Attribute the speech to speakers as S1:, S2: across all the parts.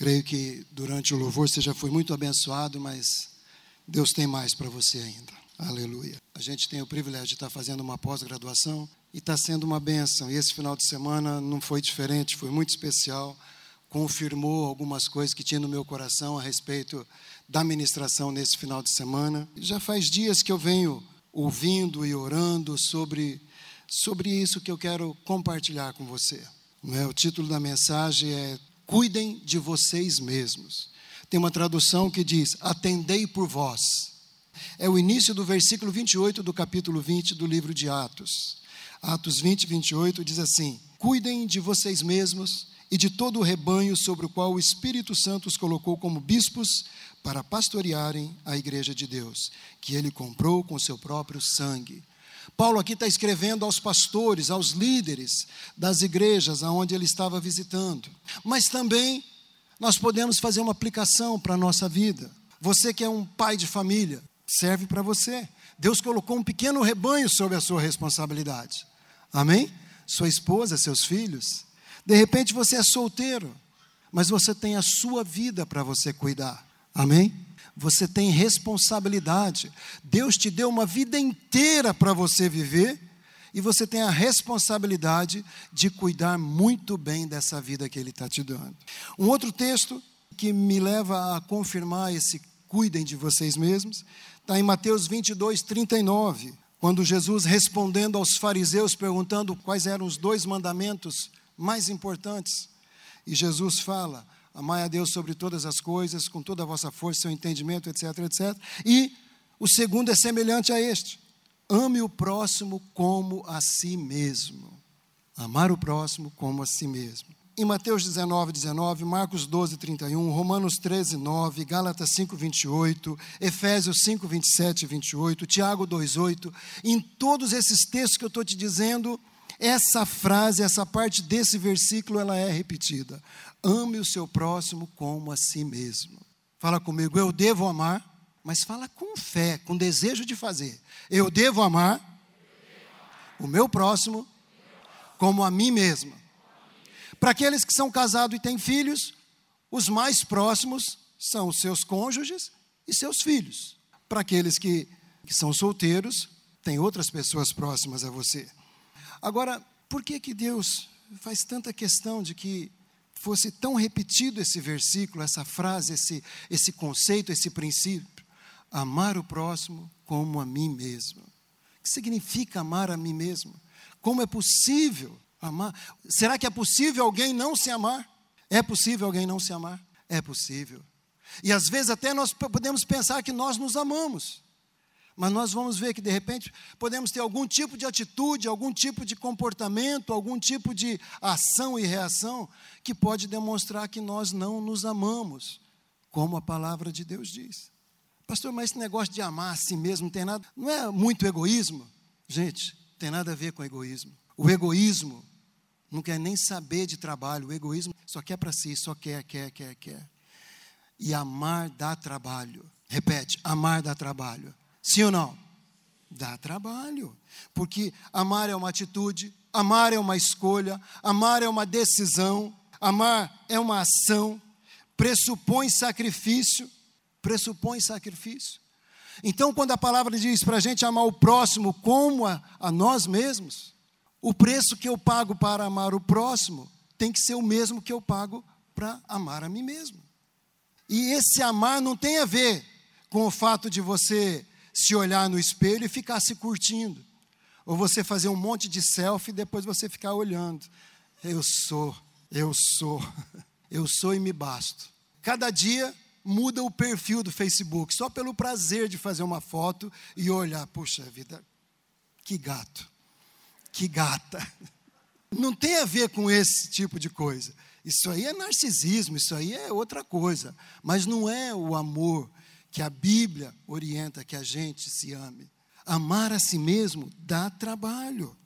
S1: Creio que durante o louvor você já foi muito abençoado, mas Deus tem mais para você ainda. Aleluia. A gente tem o privilégio de estar fazendo uma pós-graduação e está sendo uma benção. E esse final de semana não foi diferente, foi muito especial. Confirmou algumas coisas que tinha no meu coração a respeito da ministração nesse final de semana. Já faz dias que eu venho ouvindo e orando sobre, sobre isso que eu quero compartilhar com você. É? O título da mensagem é Cuidem de vocês mesmos. Tem uma tradução que diz: Atendei por vós. É o início do versículo 28 do capítulo 20 do livro de Atos. Atos 20, 28 diz assim: Cuidem de vocês mesmos e de todo o rebanho sobre o qual o Espírito Santo os colocou como bispos para pastorearem a igreja de Deus, que ele comprou com seu próprio sangue. Paulo aqui está escrevendo aos pastores, aos líderes das igrejas aonde ele estava visitando. Mas também nós podemos fazer uma aplicação para a nossa vida. Você que é um pai de família, serve para você. Deus colocou um pequeno rebanho sob a sua responsabilidade. Amém? Sua esposa, seus filhos. De repente você é solteiro, mas você tem a sua vida para você cuidar. Amém? Você tem responsabilidade. Deus te deu uma vida inteira para você viver e você tem a responsabilidade de cuidar muito bem dessa vida que Ele está te dando. Um outro texto que me leva a confirmar esse cuidem de vocês mesmos está em Mateus 22, 39, quando Jesus respondendo aos fariseus, perguntando quais eram os dois mandamentos mais importantes, e Jesus fala: Amai a Deus sobre todas as coisas, com toda a vossa força, seu entendimento, etc, etc. E o segundo é semelhante a este: ame o próximo como a si mesmo. Amar o próximo como a si mesmo. Em Mateus 19, 19, Marcos 12, 31, Romanos 13, 9, Gálatas 5, 28, Efésios 5, 27 e 28, Tiago 2, 8, em todos esses textos que eu estou te dizendo, essa frase, essa parte desse versículo, ela é repetida. Ame o seu próximo como a si mesmo. Fala comigo, eu devo amar, mas fala com fé, com desejo de fazer. Eu devo amar o meu próximo como a mim mesmo. Para aqueles que são casados e têm filhos, os mais próximos são os seus cônjuges e seus filhos. Para aqueles que, que são solteiros, tem outras pessoas próximas a você. Agora, por que que Deus faz tanta questão de que fosse tão repetido esse versículo, essa frase, esse, esse conceito, esse princípio? Amar o próximo como a mim mesmo. O que significa amar a mim mesmo? Como é possível amar? Será que é possível alguém não se amar? É possível alguém não se amar? É possível. E às vezes até nós podemos pensar que nós nos amamos. Mas nós vamos ver que de repente podemos ter algum tipo de atitude, algum tipo de comportamento, algum tipo de ação e reação que pode demonstrar que nós não nos amamos, como a palavra de Deus diz. Pastor, mas esse negócio de amar a si mesmo não tem nada, não é muito egoísmo? Gente, tem nada a ver com egoísmo. O egoísmo não quer nem saber de trabalho, o egoísmo só quer para si, só quer, quer, quer, quer. E amar dá trabalho. Repete, amar dá trabalho. Sim ou não? Dá trabalho. Porque amar é uma atitude, amar é uma escolha, amar é uma decisão, amar é uma ação, pressupõe sacrifício, pressupõe sacrifício. Então, quando a palavra diz para a gente amar o próximo como a, a nós mesmos, o preço que eu pago para amar o próximo tem que ser o mesmo que eu pago para amar a mim mesmo. E esse amar não tem a ver com o fato de você se olhar no espelho e ficar se curtindo. Ou você fazer um monte de selfie e depois você ficar olhando. Eu sou, eu sou, eu sou e me basto. Cada dia muda o perfil do Facebook, só pelo prazer de fazer uma foto e olhar, puxa vida, que gato, que gata. Não tem a ver com esse tipo de coisa. Isso aí é narcisismo, isso aí é outra coisa. Mas não é o amor que a Bíblia orienta que a gente se ame. Amar a si mesmo dá trabalho.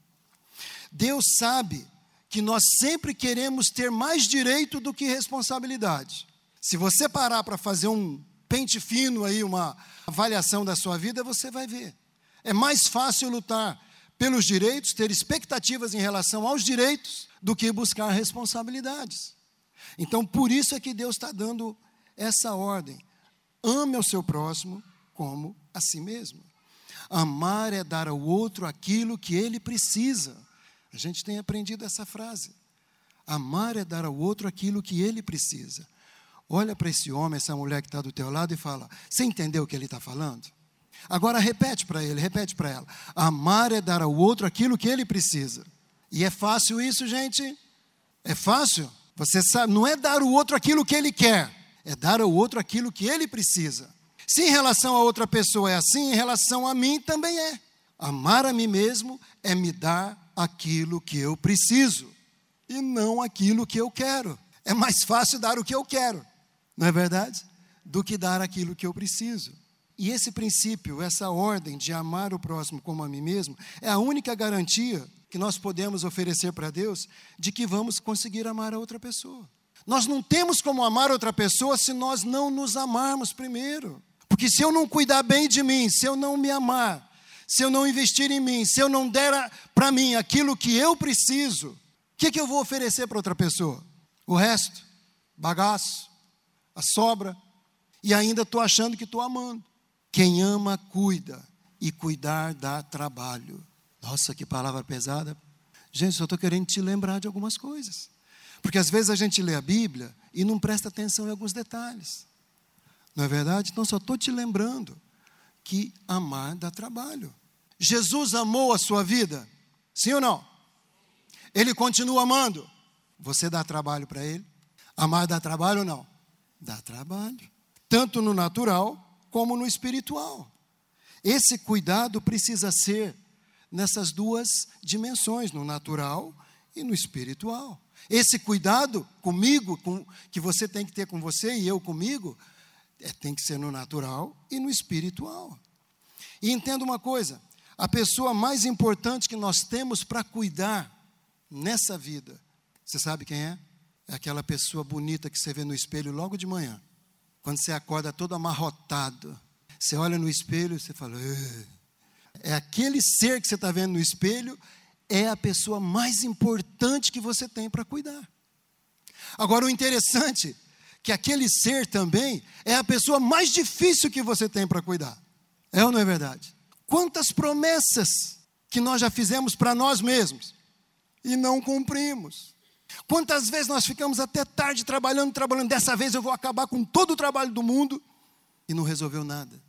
S1: Deus sabe que nós sempre queremos ter mais direito do que responsabilidade. Se você parar para fazer um pente fino aí, uma avaliação da sua vida, você vai ver. É mais fácil lutar pelos direitos, ter expectativas em relação aos direitos, do que buscar responsabilidades. Então, por isso é que Deus está dando essa ordem. Ame ao seu próximo como a si mesmo. Amar é dar ao outro aquilo que ele precisa. A gente tem aprendido essa frase. Amar é dar ao outro aquilo que ele precisa. Olha para esse homem, essa mulher que está do teu lado e fala: Você entendeu o que ele está falando? Agora repete para ele, repete para ela. Amar é dar ao outro aquilo que ele precisa. E é fácil isso, gente? É fácil? Você sabe, não é dar ao outro aquilo que ele quer, é dar ao outro aquilo que ele precisa. Se em relação a outra pessoa é assim, em relação a mim também é. Amar a mim mesmo é me dar aquilo que eu preciso e não aquilo que eu quero. É mais fácil dar o que eu quero, não é verdade? Do que dar aquilo que eu preciso. E esse princípio, essa ordem de amar o próximo como a mim mesmo, é a única garantia que nós podemos oferecer para Deus de que vamos conseguir amar a outra pessoa. Nós não temos como amar outra pessoa se nós não nos amarmos primeiro. Porque se eu não cuidar bem de mim, se eu não me amar, se eu não investir em mim, se eu não der para mim aquilo que eu preciso, o que, que eu vou oferecer para outra pessoa? O resto? Bagaço, a sobra, e ainda estou achando que estou amando. Quem ama, cuida, e cuidar dá trabalho. Nossa, que palavra pesada. Gente, só estou querendo te lembrar de algumas coisas. Porque às vezes a gente lê a Bíblia e não presta atenção em alguns detalhes. Não é verdade? Então só estou te lembrando que amar dá trabalho. Jesus amou a sua vida? Sim ou não? Ele continua amando. Você dá trabalho para ele? Amar dá trabalho ou não? Dá trabalho. Tanto no natural como no espiritual. Esse cuidado precisa ser nessas duas dimensões, no natural e no espiritual. Esse cuidado comigo, com, que você tem que ter com você e eu comigo, é, tem que ser no natural e no espiritual. E entenda uma coisa: a pessoa mais importante que nós temos para cuidar nessa vida, você sabe quem é? É aquela pessoa bonita que você vê no espelho logo de manhã. Quando você acorda todo amarrotado, você olha no espelho e você fala: é aquele ser que você está vendo no espelho, é a pessoa mais importante que você tem para cuidar. Agora, o interessante que aquele ser também é a pessoa mais difícil que você tem para cuidar. É ou não é verdade? Quantas promessas que nós já fizemos para nós mesmos e não cumprimos. Quantas vezes nós ficamos até tarde trabalhando, trabalhando, dessa vez eu vou acabar com todo o trabalho do mundo e não resolveu nada.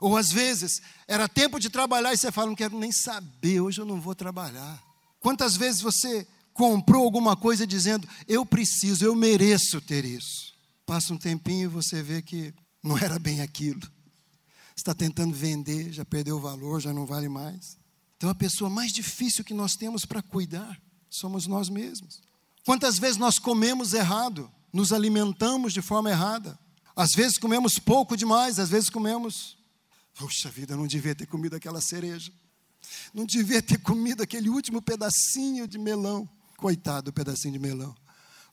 S1: Ou às vezes era tempo de trabalhar e você fala, não quero nem saber, hoje eu não vou trabalhar. Quantas vezes você comprou alguma coisa dizendo, eu preciso, eu mereço ter isso? Passa um tempinho e você vê que não era bem aquilo. Está tentando vender, já perdeu o valor, já não vale mais. Então a pessoa mais difícil que nós temos para cuidar somos nós mesmos. Quantas vezes nós comemos errado, nos alimentamos de forma errada? Às vezes comemos pouco demais, às vezes comemos. Puxa vida, não devia ter comido aquela cereja. Não devia ter comido aquele último pedacinho de melão. Coitado do pedacinho de melão.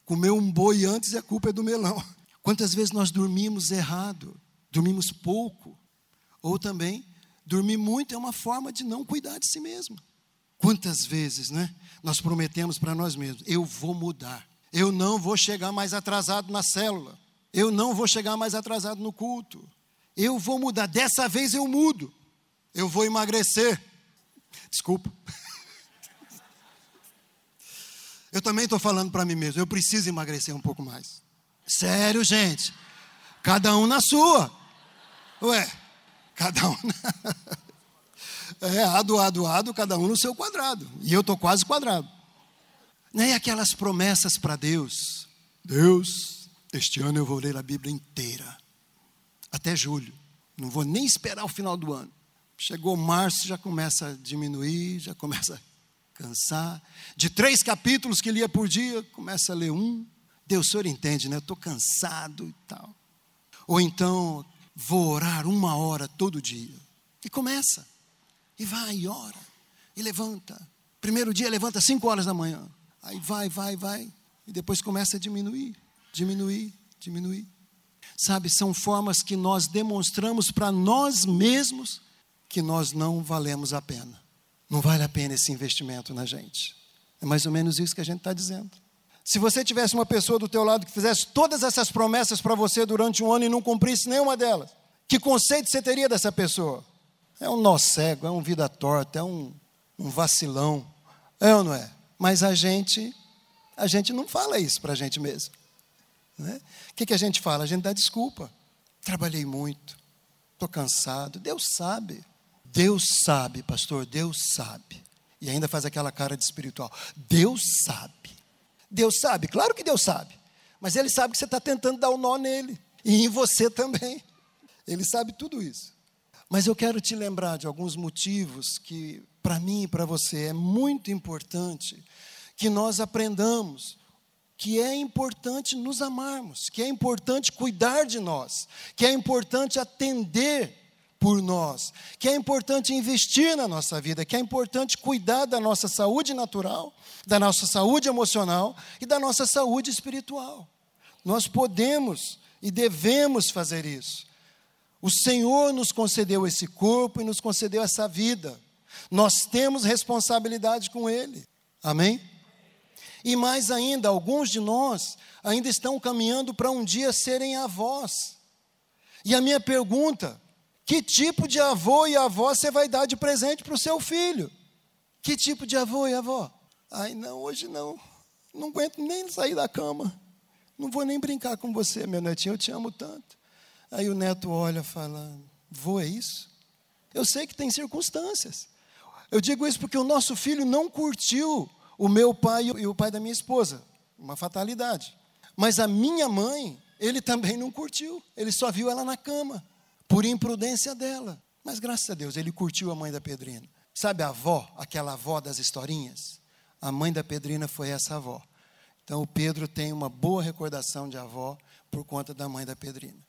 S1: Comeu um boi antes e a culpa é do melão. Quantas vezes nós dormimos errado, dormimos pouco, ou também dormir muito é uma forma de não cuidar de si mesmo. Quantas vezes, né? Nós prometemos para nós mesmos: eu vou mudar, eu não vou chegar mais atrasado na célula, eu não vou chegar mais atrasado no culto, eu vou mudar, dessa vez eu mudo, eu vou emagrecer. Desculpa. Eu também estou falando para mim mesmo, eu preciso emagrecer um pouco mais. Sério, gente. Cada um na sua. Ué, cada um. Na... É, ado, ado, ado, cada um no seu quadrado. E eu estou quase quadrado. Nem aquelas promessas para Deus. Deus, este ano eu vou ler a Bíblia inteira. Até julho. Não vou nem esperar o final do ano. Chegou março, já começa a diminuir, já começa a cansar. De três capítulos que lia por dia, começa a ler um. Deus, o senhor entende, né? Eu estou cansado e tal. Ou então, vou orar uma hora todo dia. E começa. E vai, e ora. E levanta. Primeiro dia levanta cinco horas da manhã. Aí vai, vai, vai. E depois começa a diminuir, diminuir, diminuir. Sabe, são formas que nós demonstramos para nós mesmos que nós não valemos a pena. Não vale a pena esse investimento na gente. É mais ou menos isso que a gente está dizendo. Se você tivesse uma pessoa do teu lado que fizesse todas essas promessas para você durante um ano e não cumprisse nenhuma delas, que conceito você teria dessa pessoa? É um nó cego, é um vida torta, é um, um vacilão. É ou não é? Mas a gente, a gente não fala isso para a gente mesmo. Né? O que, que a gente fala? A gente dá desculpa. Trabalhei muito, estou cansado. Deus sabe. Deus sabe, pastor, Deus sabe. E ainda faz aquela cara de espiritual. Deus sabe. Deus sabe, claro que Deus sabe. Mas Ele sabe que você está tentando dar o um nó nele. E em você também. Ele sabe tudo isso. Mas eu quero te lembrar de alguns motivos que, para mim e para você, é muito importante que nós aprendamos que é importante nos amarmos, que é importante cuidar de nós, que é importante atender por nós, que é importante investir na nossa vida, que é importante cuidar da nossa saúde natural, da nossa saúde emocional e da nossa saúde espiritual. Nós podemos e devemos fazer isso. O Senhor nos concedeu esse corpo e nos concedeu essa vida. Nós temos responsabilidade com Ele. Amém? E mais ainda, alguns de nós ainda estão caminhando para um dia serem avós. E a minha pergunta: que tipo de avô e avó você vai dar de presente para o seu filho? Que tipo de avô e avó? Ai, não, hoje não. Não aguento nem sair da cama. Não vou nem brincar com você, meu netinho, eu te amo tanto. Aí o neto olha e fala: Vô, é isso? Eu sei que tem circunstâncias. Eu digo isso porque o nosso filho não curtiu o meu pai e o pai da minha esposa. Uma fatalidade. Mas a minha mãe, ele também não curtiu. Ele só viu ela na cama, por imprudência dela. Mas graças a Deus, ele curtiu a mãe da Pedrina. Sabe a avó, aquela avó das historinhas? A mãe da Pedrina foi essa avó. Então o Pedro tem uma boa recordação de avó por conta da mãe da Pedrina.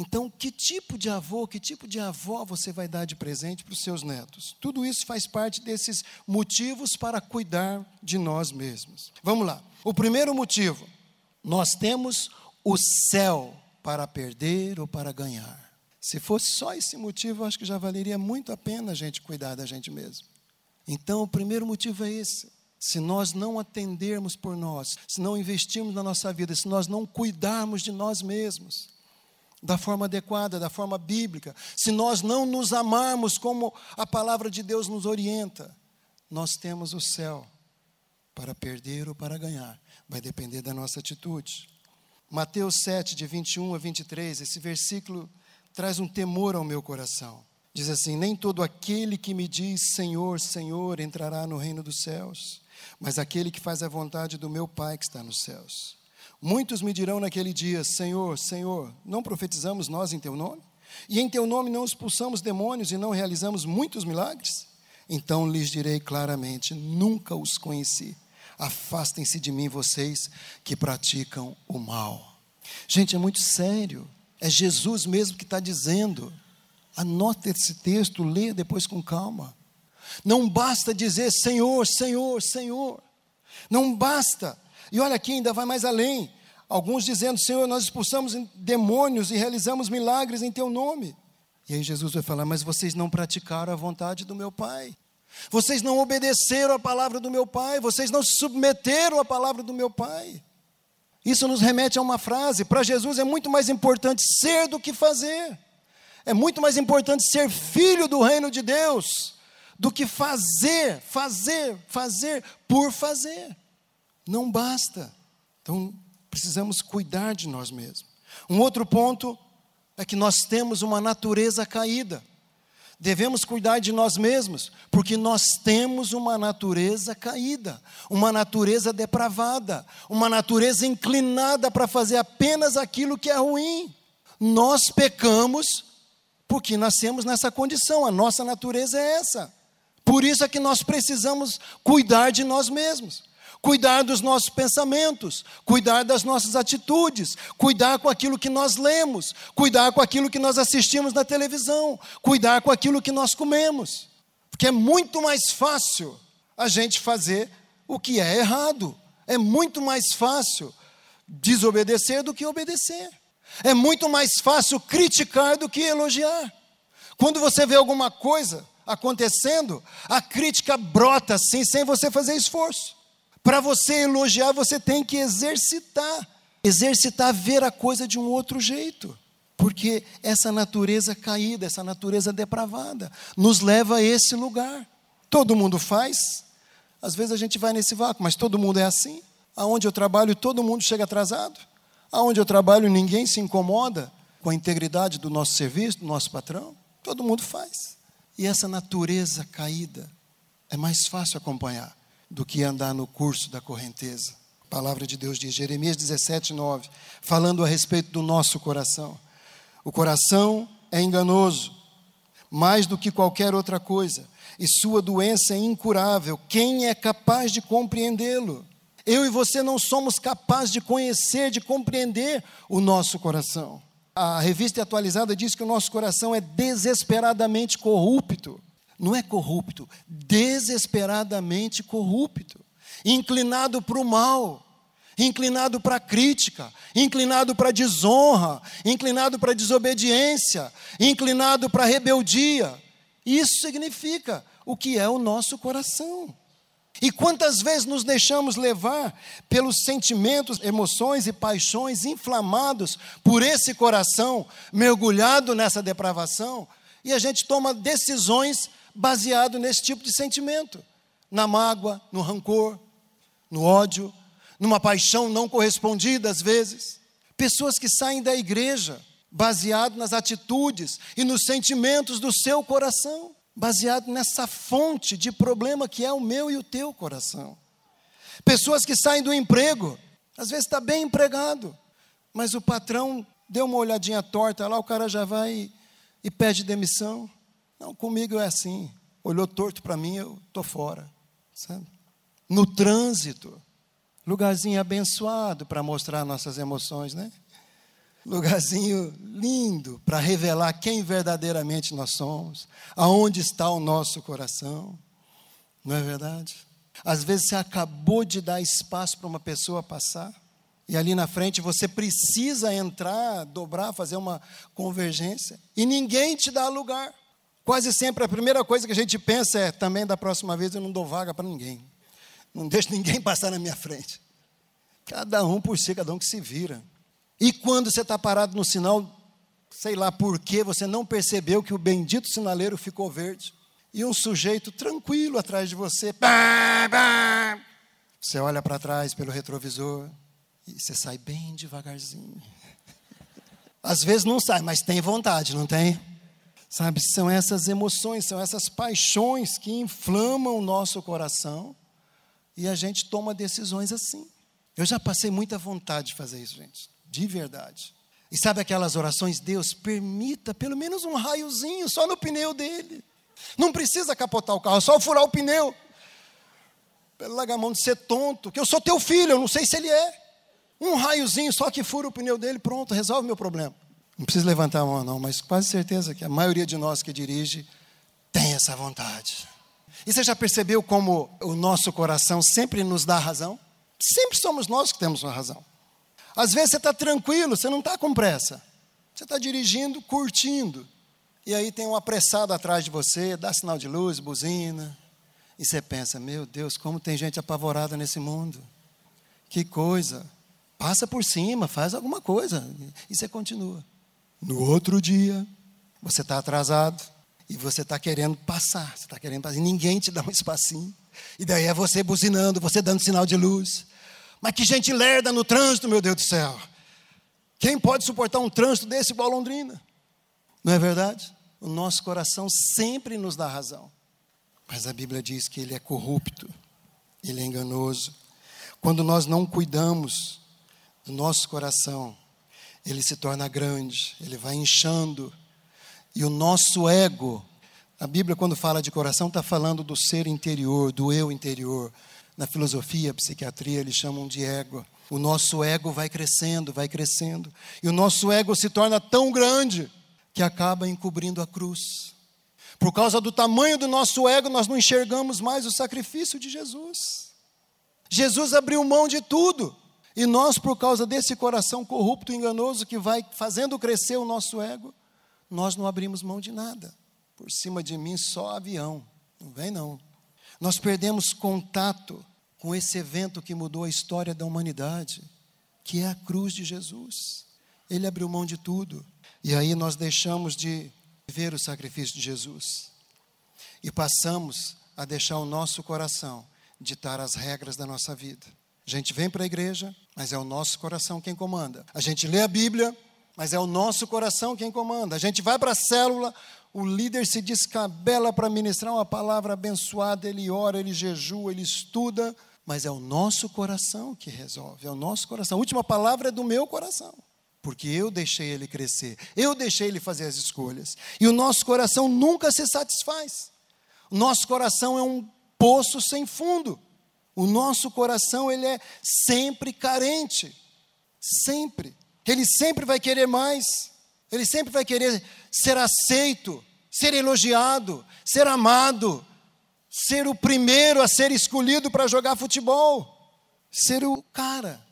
S1: Então, que tipo de avô, que tipo de avó você vai dar de presente para os seus netos? Tudo isso faz parte desses motivos para cuidar de nós mesmos. Vamos lá. O primeiro motivo, nós temos o céu para perder ou para ganhar. Se fosse só esse motivo, acho que já valeria muito a pena a gente cuidar da gente mesmo. Então, o primeiro motivo é esse. Se nós não atendermos por nós, se não investirmos na nossa vida, se nós não cuidarmos de nós mesmos, da forma adequada, da forma bíblica, se nós não nos amarmos como a palavra de Deus nos orienta, nós temos o céu para perder ou para ganhar. Vai depender da nossa atitude. Mateus 7, de 21 a 23, esse versículo traz um temor ao meu coração. Diz assim: Nem todo aquele que me diz Senhor, Senhor entrará no reino dos céus, mas aquele que faz a vontade do meu Pai que está nos céus. Muitos me dirão naquele dia: Senhor, Senhor, não profetizamos nós em teu nome? E em teu nome não expulsamos demônios e não realizamos muitos milagres? Então lhes direi claramente: Nunca os conheci. Afastem-se de mim, vocês que praticam o mal. Gente, é muito sério. É Jesus mesmo que está dizendo. Anota esse texto, leia depois com calma. Não basta dizer Senhor, Senhor, Senhor. Não basta e olha aqui, ainda vai mais além. Alguns dizendo: Senhor, nós expulsamos demônios e realizamos milagres em teu nome. E aí Jesus vai falar: Mas vocês não praticaram a vontade do meu Pai. Vocês não obedeceram a palavra do meu Pai. Vocês não se submeteram à palavra do meu Pai. Isso nos remete a uma frase: para Jesus é muito mais importante ser do que fazer. É muito mais importante ser filho do reino de Deus do que fazer, fazer, fazer por fazer. Não basta. Então, precisamos cuidar de nós mesmos. Um outro ponto é que nós temos uma natureza caída. Devemos cuidar de nós mesmos, porque nós temos uma natureza caída, uma natureza depravada, uma natureza inclinada para fazer apenas aquilo que é ruim. Nós pecamos porque nascemos nessa condição, a nossa natureza é essa. Por isso é que nós precisamos cuidar de nós mesmos cuidar dos nossos pensamentos, cuidar das nossas atitudes, cuidar com aquilo que nós lemos, cuidar com aquilo que nós assistimos na televisão, cuidar com aquilo que nós comemos. Porque é muito mais fácil a gente fazer o que é errado. É muito mais fácil desobedecer do que obedecer. É muito mais fácil criticar do que elogiar. Quando você vê alguma coisa acontecendo, a crítica brota assim, sem você fazer esforço. Para você elogiar, você tem que exercitar. Exercitar ver a coisa de um outro jeito. Porque essa natureza caída, essa natureza depravada, nos leva a esse lugar. Todo mundo faz. Às vezes a gente vai nesse vácuo, mas todo mundo é assim. Aonde eu trabalho, todo mundo chega atrasado. Aonde eu trabalho, ninguém se incomoda com a integridade do nosso serviço, do nosso patrão. Todo mundo faz. E essa natureza caída é mais fácil acompanhar do que andar no curso da correnteza. A palavra de Deus diz, Jeremias 17, 9, falando a respeito do nosso coração. O coração é enganoso, mais do que qualquer outra coisa, e sua doença é incurável. Quem é capaz de compreendê-lo? Eu e você não somos capazes de conhecer, de compreender o nosso coração. A revista atualizada diz que o nosso coração é desesperadamente corrupto. Não é corrupto, desesperadamente corrupto, inclinado para o mal, inclinado para a crítica, inclinado para a desonra, inclinado para a desobediência, inclinado para a rebeldia. Isso significa o que é o nosso coração. E quantas vezes nos deixamos levar pelos sentimentos, emoções e paixões inflamados por esse coração mergulhado nessa depravação, e a gente toma decisões baseado nesse tipo de sentimento, na mágoa, no rancor, no ódio, numa paixão não correspondida às vezes. Pessoas que saem da igreja baseado nas atitudes e nos sentimentos do seu coração baseado nessa fonte de problema que é o meu e o teu coração. Pessoas que saem do emprego, às vezes está bem empregado, mas o patrão deu uma olhadinha torta lá, o cara já vai e pede demissão. Não, comigo é assim. Olhou torto para mim, eu estou fora. Sabe? No trânsito, lugarzinho abençoado para mostrar nossas emoções, né? lugarzinho lindo para revelar quem verdadeiramente nós somos, aonde está o nosso coração. Não é verdade? Às vezes você acabou de dar espaço para uma pessoa passar, e ali na frente você precisa entrar, dobrar, fazer uma convergência, e ninguém te dá lugar. Quase sempre a primeira coisa que a gente pensa é: também da próxima vez eu não dou vaga para ninguém, não deixo ninguém passar na minha frente. Cada um por si, cada um que se vira. E quando você está parado no sinal, sei lá por que, você não percebeu que o bendito sinaleiro ficou verde. E um sujeito tranquilo atrás de você. Você olha para trás pelo retrovisor e você sai bem devagarzinho. Às vezes não sai, mas tem vontade, não tem? Sabe, são essas emoções, são essas paixões que inflamam o nosso coração e a gente toma decisões assim. Eu já passei muita vontade de fazer isso, gente de verdade. E sabe aquelas orações? Deus, permita pelo menos um raiozinho só no pneu dele. Não precisa capotar o carro, só furar o pneu. Pelo lagamão de ser tonto, que eu sou teu filho, eu não sei se ele é. Um raiozinho só que fura o pneu dele, pronto, resolve meu problema. Não precisa levantar a mão, não, mas quase certeza que a maioria de nós que dirige tem essa vontade. E você já percebeu como o nosso coração sempre nos dá razão? Sempre somos nós que temos uma razão. Às vezes você está tranquilo, você não está com pressa. Você está dirigindo, curtindo. E aí tem um apressado atrás de você, dá sinal de luz, buzina. E você pensa: meu Deus, como tem gente apavorada nesse mundo. Que coisa. Passa por cima, faz alguma coisa. E você continua. No outro dia, você está atrasado. E você está querendo passar. Você está querendo passar. E ninguém te dá um espacinho. E daí é você buzinando, você dando sinal de luz. Mas que gente lerda no trânsito, meu Deus do céu. Quem pode suportar um trânsito desse igual Londrina? Não é verdade? O nosso coração sempre nos dá razão. Mas a Bíblia diz que ele é corrupto, ele é enganoso. Quando nós não cuidamos do nosso coração, ele se torna grande, ele vai inchando. E o nosso ego, a Bíblia, quando fala de coração, está falando do ser interior, do eu interior, na filosofia, psiquiatria, eles chamam de ego. O nosso ego vai crescendo, vai crescendo. E o nosso ego se torna tão grande que acaba encobrindo a cruz. Por causa do tamanho do nosso ego, nós não enxergamos mais o sacrifício de Jesus. Jesus abriu mão de tudo. E nós, por causa desse coração corrupto e enganoso que vai fazendo crescer o nosso ego, nós não abrimos mão de nada. Por cima de mim só avião. Não vem não. Nós perdemos contato com esse evento que mudou a história da humanidade, que é a cruz de Jesus. Ele abriu mão de tudo. E aí nós deixamos de ver o sacrifício de Jesus. E passamos a deixar o nosso coração ditar as regras da nossa vida. A gente vem para a igreja, mas é o nosso coração quem comanda. A gente lê a Bíblia, mas é o nosso coração quem comanda. A gente vai para a célula, o líder se descabela para ministrar uma palavra abençoada, ele ora, ele jejua, ele estuda, mas é o nosso coração que resolve, é o nosso coração. A última palavra é do meu coração, porque eu deixei ele crescer, eu deixei ele fazer as escolhas. E o nosso coração nunca se satisfaz. O nosso coração é um poço sem fundo. O nosso coração ele é sempre carente, sempre. Ele sempre vai querer mais. Ele sempre vai querer ser aceito, ser elogiado, ser amado, ser o primeiro a ser escolhido para jogar futebol, ser o cara.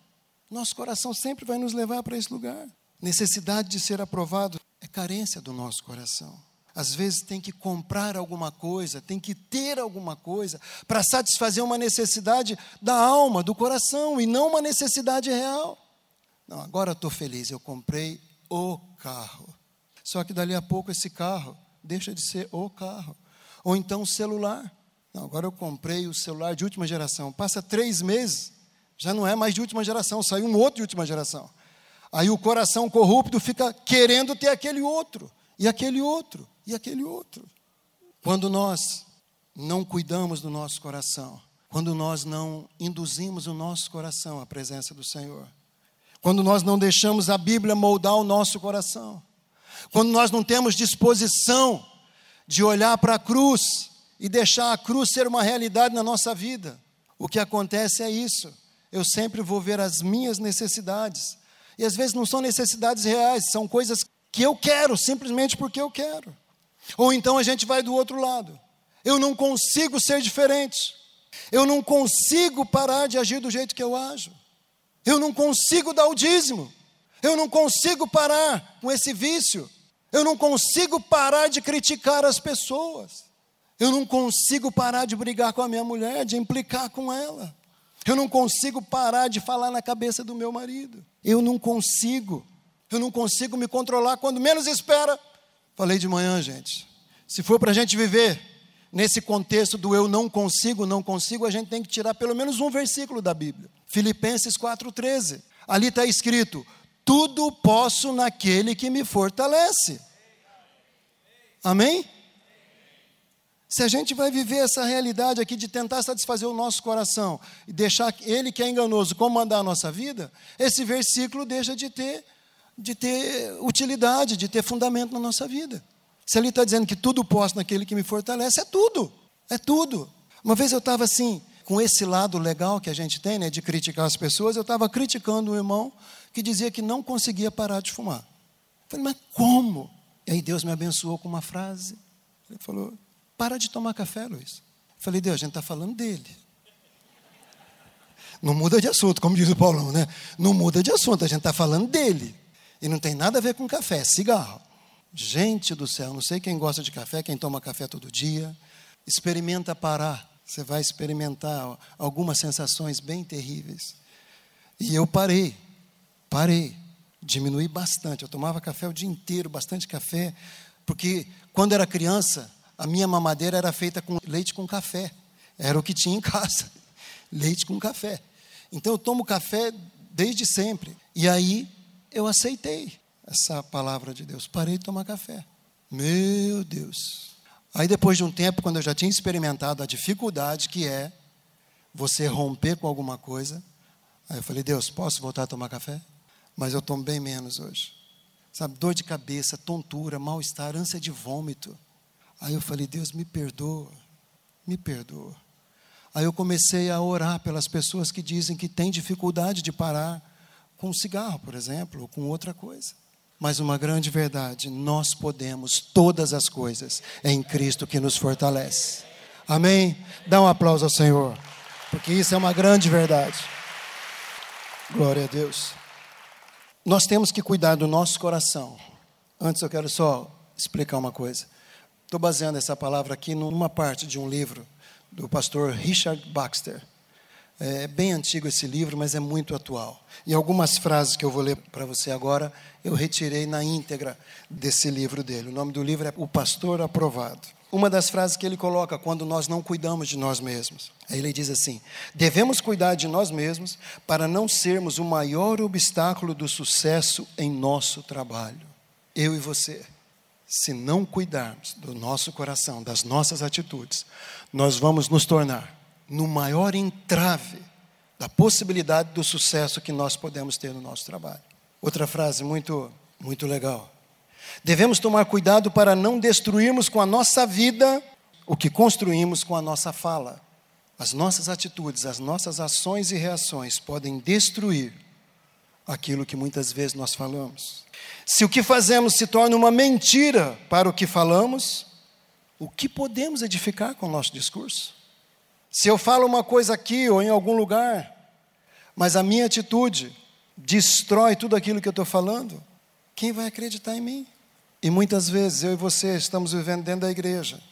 S1: Nosso coração sempre vai nos levar para esse lugar. Necessidade de ser aprovado é carência do nosso coração. Às vezes tem que comprar alguma coisa, tem que ter alguma coisa para satisfazer uma necessidade da alma, do coração, e não uma necessidade real. Não, agora estou feliz, eu comprei o carro. Só que dali a pouco esse carro deixa de ser o carro. Ou então o celular. Não, agora eu comprei o celular de última geração. Passa três meses, já não é mais de última geração, saiu um outro de última geração. Aí o coração corrupto fica querendo ter aquele outro, e aquele outro, e aquele outro. Quando nós não cuidamos do nosso coração, quando nós não induzimos o nosso coração à presença do Senhor, quando nós não deixamos a Bíblia moldar o nosso coração, quando nós não temos disposição de olhar para a cruz e deixar a cruz ser uma realidade na nossa vida, o que acontece é isso. Eu sempre vou ver as minhas necessidades. E às vezes não são necessidades reais, são coisas que eu quero, simplesmente porque eu quero. Ou então a gente vai do outro lado. Eu não consigo ser diferente. Eu não consigo parar de agir do jeito que eu ajo. Eu não consigo dar o dízimo. Eu não consigo parar com esse vício. Eu não consigo parar de criticar as pessoas. Eu não consigo parar de brigar com a minha mulher, de implicar com ela. Eu não consigo parar de falar na cabeça do meu marido. Eu não consigo. Eu não consigo me controlar quando menos espera. Falei de manhã, gente. Se for para a gente viver nesse contexto do eu não consigo, não consigo, a gente tem que tirar pelo menos um versículo da Bíblia. Filipenses 4,13. Ali está escrito: Tudo posso naquele que me fortalece. Amém? Se a gente vai viver essa realidade aqui de tentar satisfazer o nosso coração e deixar ele que é enganoso comandar a nossa vida, esse versículo deixa de ter, de ter utilidade, de ter fundamento na nossa vida. Se ele está dizendo que tudo posso naquele que me fortalece, é tudo, é tudo. Uma vez eu estava assim, com esse lado legal que a gente tem, né, de criticar as pessoas, eu estava criticando um irmão que dizia que não conseguia parar de fumar. Eu falei, mas como? E aí Deus me abençoou com uma frase. Ele falou: Para de tomar café, Luiz. Eu falei, Deus, a gente está falando dele. Não muda de assunto, como diz o Paulão, né? Não muda de assunto, a gente está falando dele. E não tem nada a ver com café, cigarro. Gente do céu, não sei quem gosta de café, quem toma café todo dia. Experimenta parar. Você vai experimentar algumas sensações bem terríveis. E eu parei, parei diminui bastante. Eu tomava café o dia inteiro, bastante café, porque quando era criança, a minha mamadeira era feita com leite com café. Era o que tinha em casa. Leite com café. Então eu tomo café desde sempre. E aí eu aceitei essa palavra de Deus. Parei de tomar café. Meu Deus. Aí depois de um tempo, quando eu já tinha experimentado a dificuldade que é você romper com alguma coisa, aí eu falei: Deus, posso voltar a tomar café? mas eu tomo bem menos hoje. Sabe, dor de cabeça, tontura, mal-estar, ânsia de vômito. Aí eu falei, Deus, me perdoa, me perdoa. Aí eu comecei a orar pelas pessoas que dizem que têm dificuldade de parar com cigarro, por exemplo, ou com outra coisa. Mas uma grande verdade, nós podemos todas as coisas em Cristo que nos fortalece. Amém? Dá um aplauso ao Senhor, porque isso é uma grande verdade. Glória a Deus. Nós temos que cuidar do nosso coração. Antes eu quero só explicar uma coisa. Estou baseando essa palavra aqui numa parte de um livro do pastor Richard Baxter. É bem antigo esse livro, mas é muito atual. E algumas frases que eu vou ler para você agora, eu retirei na íntegra desse livro dele. O nome do livro é O Pastor Aprovado. Uma das frases que ele coloca quando nós não cuidamos de nós mesmos. Ele diz assim: devemos cuidar de nós mesmos para não sermos o maior obstáculo do sucesso em nosso trabalho. Eu e você, se não cuidarmos do nosso coração, das nossas atitudes, nós vamos nos tornar no maior entrave da possibilidade do sucesso que nós podemos ter no nosso trabalho. Outra frase muito, muito legal. Devemos tomar cuidado para não destruirmos com a nossa vida o que construímos com a nossa fala. As nossas atitudes, as nossas ações e reações podem destruir aquilo que muitas vezes nós falamos. Se o que fazemos se torna uma mentira para o que falamos, o que podemos edificar com o nosso discurso? Se eu falo uma coisa aqui ou em algum lugar, mas a minha atitude destrói tudo aquilo que eu estou falando, quem vai acreditar em mim? E muitas vezes eu e você estamos vivendo dentro da igreja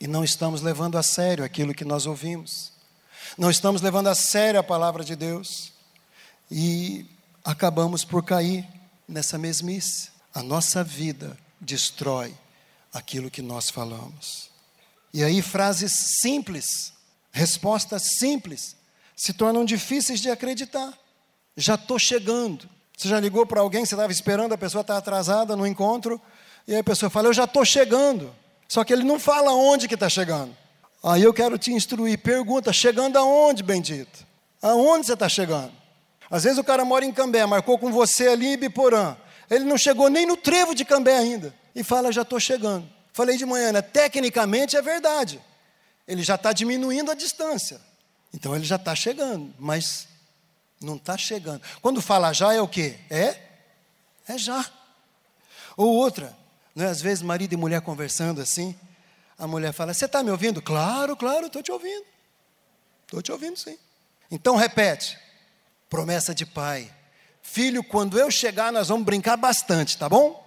S1: e não estamos levando a sério aquilo que nós ouvimos, não estamos levando a sério a palavra de Deus e acabamos por cair nessa mesmice. A nossa vida destrói aquilo que nós falamos. E aí, frases simples Respostas simples se tornam difíceis de acreditar. Já estou chegando. Você já ligou para alguém, você estava esperando, a pessoa está atrasada no encontro, e aí a pessoa fala, eu já estou chegando. Só que ele não fala onde que está chegando. Aí eu quero te instruir, pergunta, chegando aonde, bendito? Aonde você está chegando? Às vezes o cara mora em Cambé, marcou com você ali em Biporã. Ele não chegou nem no trevo de Cambé ainda. E fala, já estou chegando. Falei de manhã, né? Tecnicamente é verdade ele já está diminuindo a distância. Então ele já está chegando, mas não está chegando. Quando fala já é o quê? É? É já. Ou outra, né, às vezes marido e mulher conversando assim, a mulher fala: Você está me ouvindo? Claro, claro, estou te ouvindo. Estou te ouvindo sim. Então repete: promessa de pai. Filho, quando eu chegar, nós vamos brincar bastante, tá bom?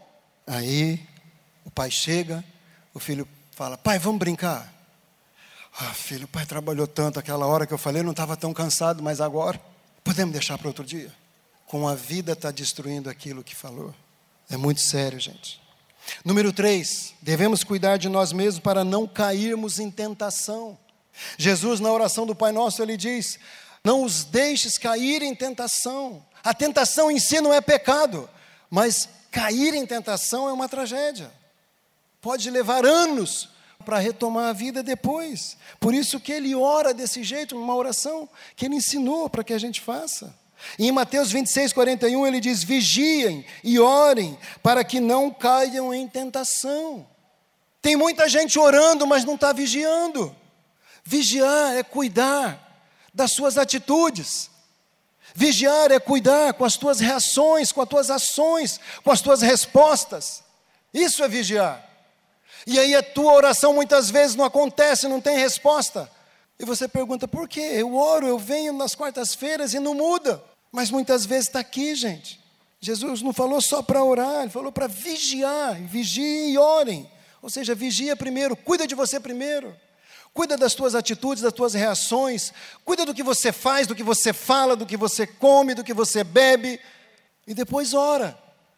S1: Aí o pai chega, o filho fala: Pai, vamos brincar. Ah, filho, o pai trabalhou tanto aquela hora que eu falei, não estava tão cansado, mas agora podemos deixar para outro dia. Com a vida está destruindo aquilo que falou. É muito sério, gente. Número três, devemos cuidar de nós mesmos para não cairmos em tentação. Jesus, na oração do Pai Nosso, ele diz: Não os deixes cair em tentação. A tentação em si não é pecado, mas cair em tentação é uma tragédia. Pode levar anos para retomar a vida depois. Por isso que ele ora desse jeito, numa oração que ele ensinou para que a gente faça. E em Mateus 26, 41, ele diz: Vigiem e orem para que não caiam em tentação. Tem muita gente orando, mas não está vigiando. Vigiar é cuidar das suas atitudes. Vigiar é cuidar com as tuas reações, com as tuas ações, com as tuas respostas. Isso é vigiar. E aí a tua oração muitas vezes não acontece, não tem resposta. E você pergunta, por quê? Eu oro, eu venho nas quartas-feiras e não muda. Mas muitas vezes está aqui, gente. Jesus não falou só para orar, ele falou para vigiar, vigiem e orem. Ou seja, vigia primeiro, cuida de você primeiro. Cuida das tuas atitudes, das tuas reações, cuida do que você faz, do que você fala, do que você come, do que você bebe, e depois ora.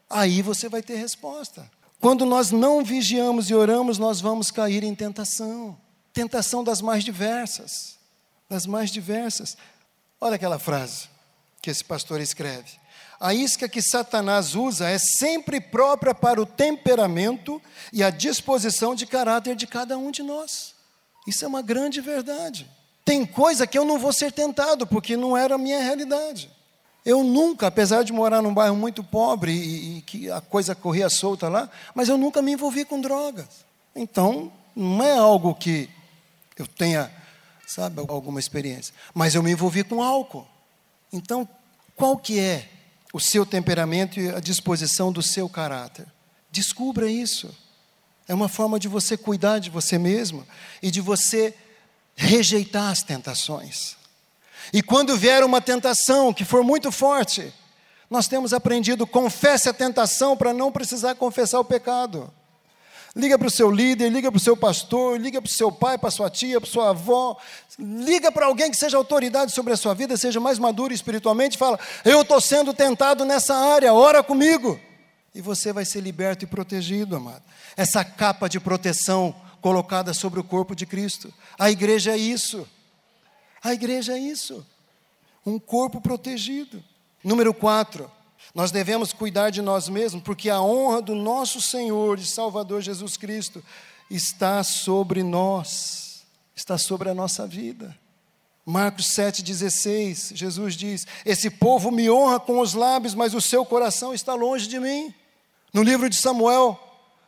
S1: Aí você vai ter resposta. Quando nós não vigiamos e oramos, nós vamos cair em tentação. Tentação das mais diversas. Das mais diversas. Olha aquela frase que esse pastor escreve. A isca que Satanás usa é sempre própria para o temperamento e a disposição de caráter de cada um de nós. Isso é uma grande verdade. Tem coisa que eu não vou ser tentado, porque não era a minha realidade. Eu nunca, apesar de morar num bairro muito pobre e, e, que a coisa corria solta lá, mas eu nunca me envolvi com drogas. Então, não é algo que eu tenha, sabe, alguma experiência. Mas eu me envolvi com álcool. Então, qual que é o seu temperamento e a disposição do seu caráter? Descubra isso. É uma forma de você cuidar de você mesmo e de você rejeitar as tentações. E quando vier uma tentação que for muito forte, nós temos aprendido, confesse a tentação para não precisar confessar o pecado. liga para o seu líder, liga para o seu pastor, liga para o seu pai, para sua tia, para sua avó, liga para alguém que seja autoridade sobre a sua vida, seja mais maduro espiritualmente, fala: Eu estou sendo tentado nessa área, ora comigo. E você vai ser liberto e protegido, amado. Essa capa de proteção colocada sobre o corpo de Cristo. A igreja é isso. A igreja é isso. Um corpo protegido. Número 4. Nós devemos cuidar de nós mesmos, porque a honra do nosso Senhor e Salvador Jesus Cristo está sobre nós, está sobre a nossa vida. Marcos 7,16, Jesus diz: Esse povo me honra com os lábios, mas o seu coração está longe de mim. No livro de Samuel,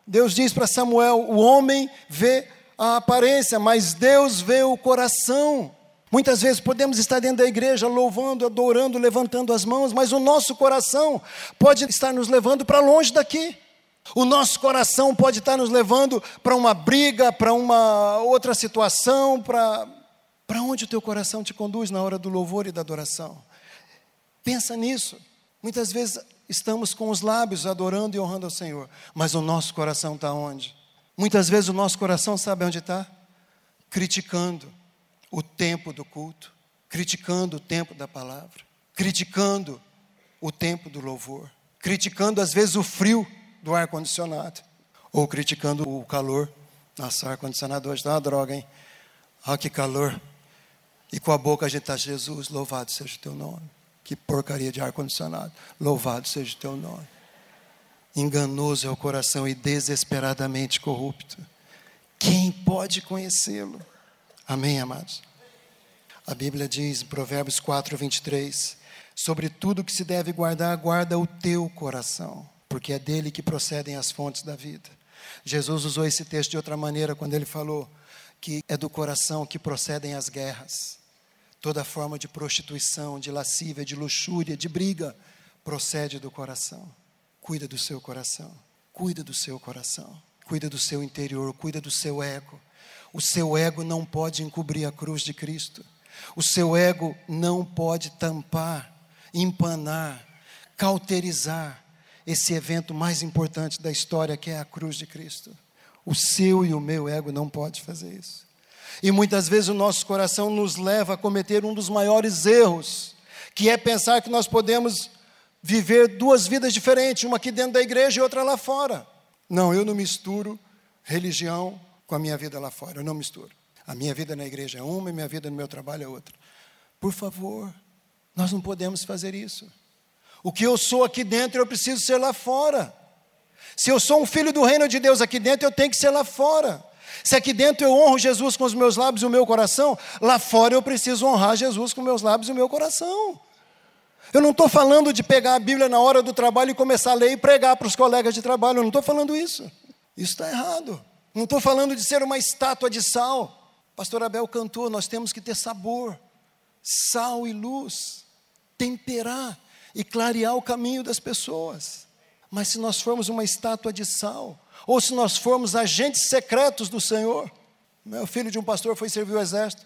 S1: Deus diz para Samuel: O homem vê a aparência, mas Deus vê o coração. Muitas vezes podemos estar dentro da igreja louvando, adorando, levantando as mãos, mas o nosso coração pode estar nos levando para longe daqui. O nosso coração pode estar nos levando para uma briga, para uma outra situação, para para onde o teu coração te conduz na hora do louvor e da adoração. Pensa nisso. Muitas vezes estamos com os lábios adorando e honrando ao Senhor, mas o nosso coração está onde? Muitas vezes o nosso coração sabe onde está? Criticando o tempo do culto, criticando o tempo da palavra, criticando o tempo do louvor, criticando às vezes o frio do ar-condicionado, ou criticando o calor. Nossa, ar-condicionado hoje está uma droga, hein? Ah, que calor. E com a boca a gente está, Jesus, louvado seja o teu nome. Que porcaria de ar-condicionado. Louvado seja o teu nome. Enganoso é o coração e desesperadamente corrupto. Quem pode conhecê-lo? Amém, amados? A Bíblia diz, em Provérbios 4, 23, sobre tudo que se deve guardar, guarda o teu coração, porque é dele que procedem as fontes da vida. Jesus usou esse texto de outra maneira quando ele falou que é do coração que procedem as guerras. Toda forma de prostituição, de lascívia, de luxúria, de briga, procede do coração. Cuida do seu coração. Cuida do seu coração. Cuida do seu interior, cuida do seu ego. O seu ego não pode encobrir a cruz de Cristo. O seu ego não pode tampar, empanar, cauterizar esse evento mais importante da história, que é a cruz de Cristo. O seu e o meu ego não pode fazer isso. E muitas vezes o nosso coração nos leva a cometer um dos maiores erros, que é pensar que nós podemos viver duas vidas diferentes, uma aqui dentro da igreja e outra lá fora. Não, eu não misturo religião com a minha vida lá fora. Eu não misturo. A minha vida na igreja é uma e minha vida no meu trabalho é outra. Por favor, nós não podemos fazer isso. O que eu sou aqui dentro, eu preciso ser lá fora. Se eu sou um filho do reino de Deus aqui dentro, eu tenho que ser lá fora. Se aqui dentro eu honro Jesus com os meus lábios e o meu coração, lá fora eu preciso honrar Jesus com meus lábios e o meu coração. Eu não estou falando de pegar a Bíblia na hora do trabalho e começar a ler e pregar para os colegas de trabalho, eu não estou falando isso. Isso está errado. Não estou falando de ser uma estátua de sal. Pastor Abel cantou: nós temos que ter sabor, sal e luz, temperar e clarear o caminho das pessoas. Mas se nós formos uma estátua de sal, ou se nós formos agentes secretos do Senhor, meu filho de um pastor foi servir o exército,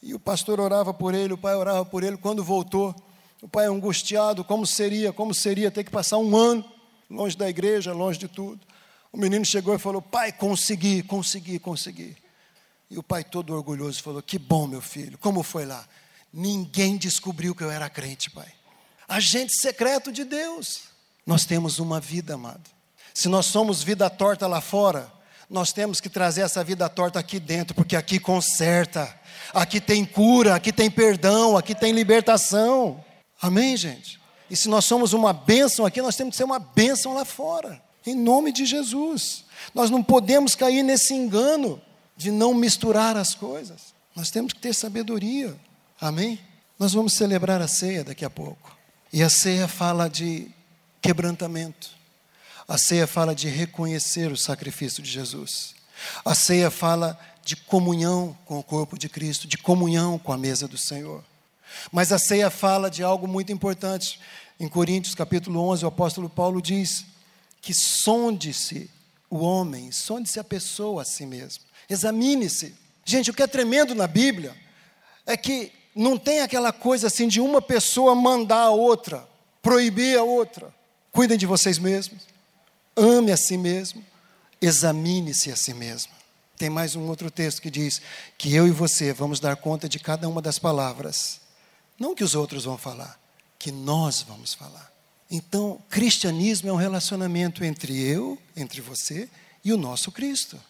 S1: e o pastor orava por ele, o pai orava por ele, quando voltou, o pai angustiado, como seria, como seria ter que passar um ano longe da igreja, longe de tudo. O menino chegou e falou: Pai, consegui, consegui, consegui. E o pai, todo orgulhoso, falou: Que bom, meu filho, como foi lá? Ninguém descobriu que eu era crente, pai. Agente secreto de Deus. Nós temos uma vida, amado. Se nós somos vida torta lá fora, nós temos que trazer essa vida torta aqui dentro, porque aqui conserta, aqui tem cura, aqui tem perdão, aqui tem libertação. Amém, gente? E se nós somos uma bênção aqui, nós temos que ser uma bênção lá fora. Em nome de Jesus. Nós não podemos cair nesse engano de não misturar as coisas. Nós temos que ter sabedoria. Amém? Nós vamos celebrar a ceia daqui a pouco. E a ceia fala de quebrantamento. A ceia fala de reconhecer o sacrifício de Jesus. A ceia fala de comunhão com o corpo de Cristo, de comunhão com a mesa do Senhor. Mas a ceia fala de algo muito importante. Em Coríntios capítulo 11, o apóstolo Paulo diz: que sonde-se o homem, sonde-se a pessoa a si mesmo, examine-se. Gente, o que é tremendo na Bíblia é que não tem aquela coisa assim de uma pessoa mandar a outra, proibir a outra. Cuidem de vocês mesmos, ame a si mesmo, examine-se a si mesmo. Tem mais um outro texto que diz que eu e você vamos dar conta de cada uma das palavras. Não que os outros vão falar, que nós vamos falar. Então, cristianismo é um relacionamento entre eu, entre você e o nosso Cristo.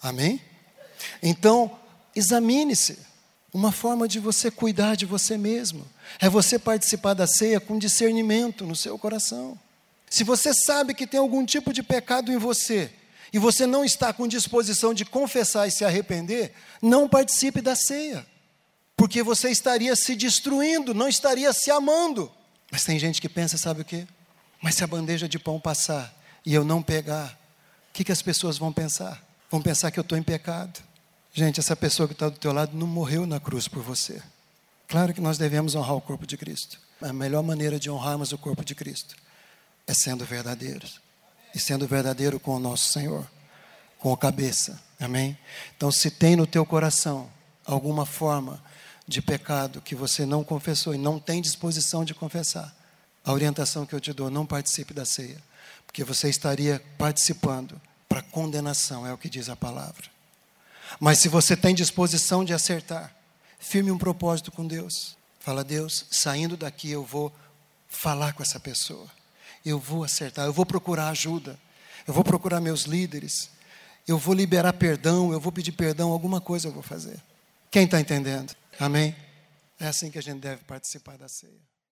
S1: Amém? Então, examine-se. Uma forma de você cuidar de você mesmo é você participar da ceia com discernimento no seu coração. Se você sabe que tem algum tipo de pecado em você e você não está com disposição de confessar e se arrepender, não participe da ceia, porque você estaria se destruindo, não estaria se amando. Mas tem gente que pensa, sabe o quê? Mas se a bandeja de pão passar e eu não pegar, o que, que as pessoas vão pensar? Vão pensar que eu estou em pecado. Gente, essa pessoa que está do teu lado não morreu na cruz por você. Claro que nós devemos honrar o corpo de Cristo. A melhor maneira de honrarmos o corpo de Cristo é sendo verdadeiros. E sendo verdadeiro com o nosso Senhor, com a cabeça. Amém? Então, se tem no teu coração alguma forma de pecado que você não confessou e não tem disposição de confessar, a orientação que eu te dou, não participe da ceia, porque você estaria participando para condenação, é o que diz a palavra. Mas se você tem disposição de acertar, firme um propósito com Deus. Fala, Deus, saindo daqui eu vou falar com essa pessoa. Eu vou acertar, eu vou procurar ajuda. Eu vou procurar meus líderes. Eu vou liberar perdão, eu vou pedir perdão, alguma coisa eu vou fazer. Quem está entendendo? Amém? É assim que a gente deve participar da ceia.